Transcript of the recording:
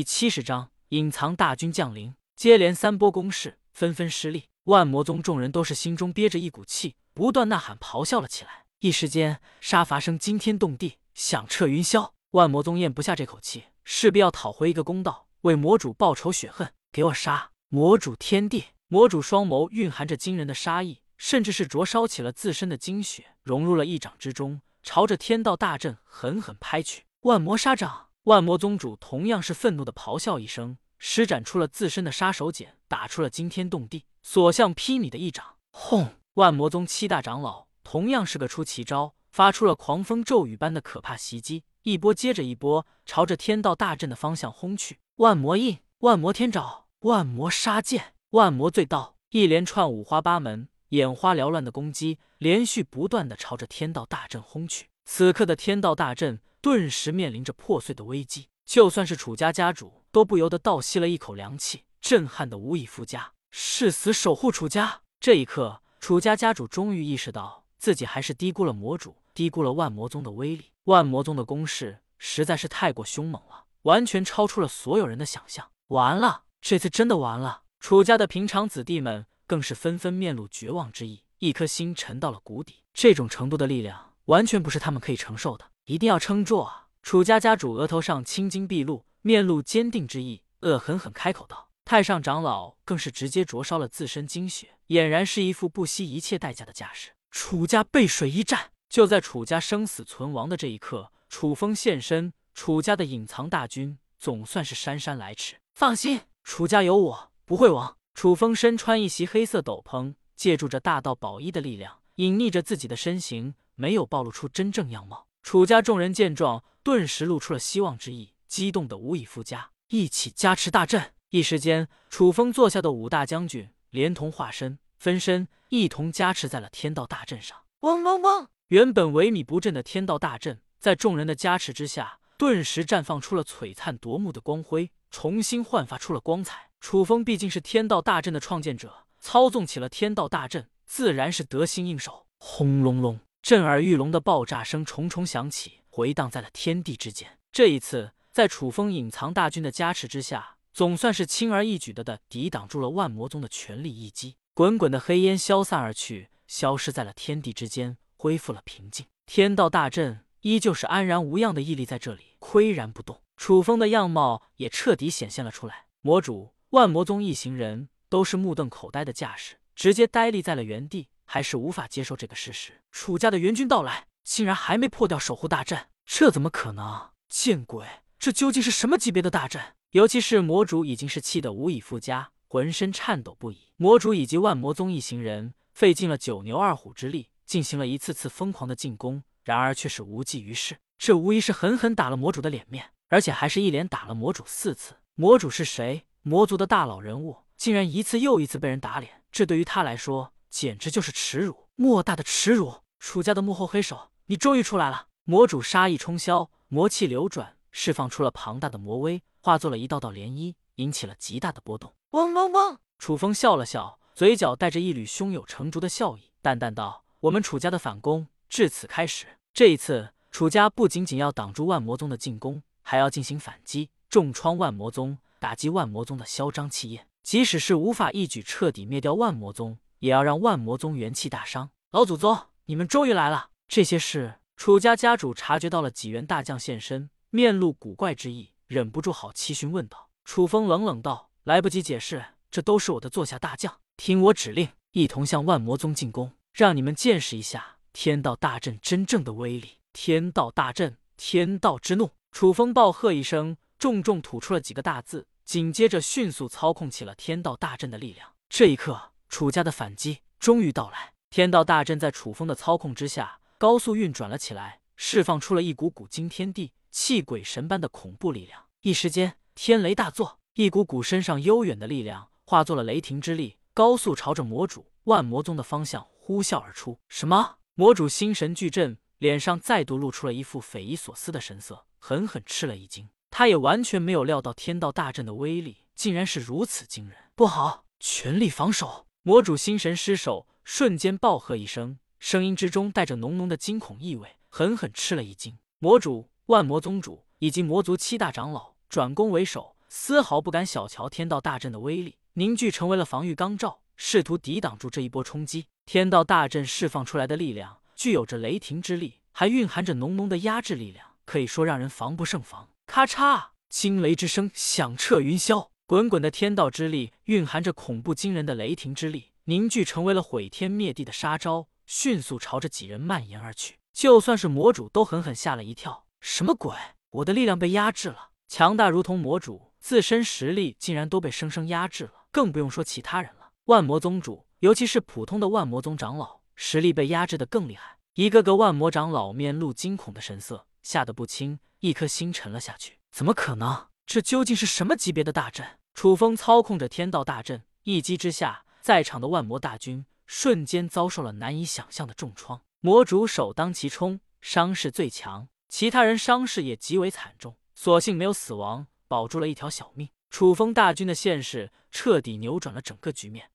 第七十章隐藏大军降临，接连三波攻势纷纷失利。万魔宗众人都是心中憋着一股气，不断呐喊咆哮了起来。一时间，杀伐声惊天动地，响彻云霄。万魔宗咽不下这口气，势必要讨回一个公道，为魔主报仇雪恨。给我杀！魔主天地，魔主双眸蕴含着惊人的杀意，甚至是灼烧起了自身的精血，融入了一掌之中，朝着天道大阵狠狠拍去。万魔杀掌！万魔宗主同样是愤怒的咆哮一声，施展出了自身的杀手锏，打出了惊天动地、所向披靡的一掌。轰！万魔宗七大长老同样是个出奇招，发出了狂风骤雨般的可怕袭击，一波接着一波，朝着天道大阵的方向轰去。万魔印、万魔天爪、万魔杀剑、万魔醉刀，一连串五花八门、眼花缭乱的攻击，连续不断的朝着天道大阵轰去。此刻的天道大阵。顿时面临着破碎的危机，就算是楚家家主都不由得倒吸了一口凉气，震撼的无以复加。誓死守护楚家。这一刻，楚家家主终于意识到自己还是低估了魔主，低估了万魔宗的威力。万魔宗的攻势实在是太过凶猛了，完全超出了所有人的想象。完了，这次真的完了！楚家的平常子弟们更是纷纷面露绝望之意，一颗心沉到了谷底。这种程度的力量，完全不是他们可以承受的。一定要撑住啊！楚家家主额头上青筋毕露，面露坚定之意，恶狠狠开口道：“太上长老更是直接灼烧了自身精血，俨然是一副不惜一切代价的架势。”楚家背水一战，就在楚家生死存亡的这一刻，楚风现身，楚家的隐藏大军总算是姗姗来迟。放心，楚家有我，不会亡。楚风身穿一袭黑色斗篷，借助着大道宝衣的力量，隐匿着自己的身形，没有暴露出真正样貌。楚家众人见状，顿时露出了希望之意，激动的无以复加，一起加持大阵。一时间，楚风座下的五大将军连同化身、分身，一同加持在了天道大阵上。嗡嗡嗡！原本萎靡不振的天道大阵，在众人的加持之下，顿时绽放出了璀璨夺目的光辉，重新焕发出了光彩。楚风毕竟是天道大阵的创建者，操纵起了天道大阵，自然是得心应手。轰隆隆！震耳欲聋的爆炸声重重响起，回荡在了天地之间。这一次，在楚风隐藏大军的加持之下，总算是轻而易举的的抵挡住了万魔宗的全力一击。滚滚的黑烟消散而去，消失在了天地之间，恢复了平静。天道大阵依旧是安然无恙的屹立在这里，岿然不动。楚风的样貌也彻底显现了出来。魔主、万魔宗一行人都是目瞪口呆的架势，直接呆立在了原地。还是无法接受这个事实，楚家的援军到来，竟然还没破掉守护大阵，这怎么可能？见鬼！这究竟是什么级别的大阵？尤其是魔主已经是气得无以复加，浑身颤抖不已。魔主以及万魔宗一行人费尽了九牛二虎之力，进行了一次次疯狂的进攻，然而却是无济于事。这无疑是狠狠打了魔主的脸面，而且还是一连打了魔主四次。魔主是谁？魔族的大佬人物，竟然一次又一次被人打脸，这对于他来说。简直就是耻辱，莫大的耻辱！楚家的幕后黑手，你终于出来了！魔主杀意冲霄，魔气流转，释放出了庞大的魔威，化作了一道道涟漪，引起了极大的波动。嗡嗡嗡！楚风笑了笑，嘴角带着一缕胸有成竹的笑意，淡淡道：“我们楚家的反攻至此开始。这一次，楚家不仅仅要挡住万魔宗的进攻，还要进行反击，重创万魔宗，打击万魔宗的嚣张气焰。即使是无法一举彻底灭掉万魔宗。”也要让万魔宗元气大伤。老祖宗，你们终于来了！这些事，楚家家主察觉到了几员大将现身，面露古怪之意，忍不住好奇询问道。楚风冷冷道：“来不及解释，这都是我的座下大将，听我指令，一同向万魔宗进攻，让你们见识一下天道大阵真正的威力。”天道大阵，天道之怒！楚风暴喝一声，重重吐出了几个大字，紧接着迅速操控起了天道大阵的力量。这一刻。楚家的反击终于到来，天道大阵在楚风的操控之下高速运转了起来，释放出了一股股惊天地、泣鬼神般的恐怖力量。一时间，天雷大作，一股股身上悠远的力量化作了雷霆之力，高速朝着魔主万魔宗的方向呼啸而出。什么？魔主心神俱震，脸上再度露出了一副匪夷所思的神色，狠狠吃了一惊。他也完全没有料到天道大阵的威力竟然是如此惊人。不好，全力防守！魔主心神失守，瞬间暴喝一声，声音之中带着浓浓的惊恐意味，狠狠吃了一惊。魔主、万魔宗主以及魔族七大长老转攻为首，丝毫不敢小瞧天道大阵的威力，凝聚成为了防御钢罩，试图抵挡住这一波冲击。天道大阵释放出来的力量，具有着雷霆之力，还蕴含着浓浓的压制力量，可以说让人防不胜防。咔嚓，惊雷之声响彻云霄，滚滚的天道之力蕴含着恐怖惊人的雷霆之力，凝聚成为了毁天灭地的杀招，迅速朝着几人蔓延而去。就算是魔主都狠狠吓了一跳，什么鬼？我的力量被压制了，强大如同魔主，自身实力竟然都被生生压制了，更不用说其他人了。万魔宗主，尤其是普通的万魔宗长老，实力被压制的更厉害。一个个万魔长老面露惊恐的神色，吓得不轻，一颗心沉了下去。怎么可能？这究竟是什么级别的大阵？楚风操控着天道大阵，一击之下，在场的万魔大军瞬间遭受了难以想象的重创。魔主首当其冲，伤势最强，其他人伤势也极为惨重，所幸没有死亡，保住了一条小命。楚风大军的现世彻底扭转了整个局面。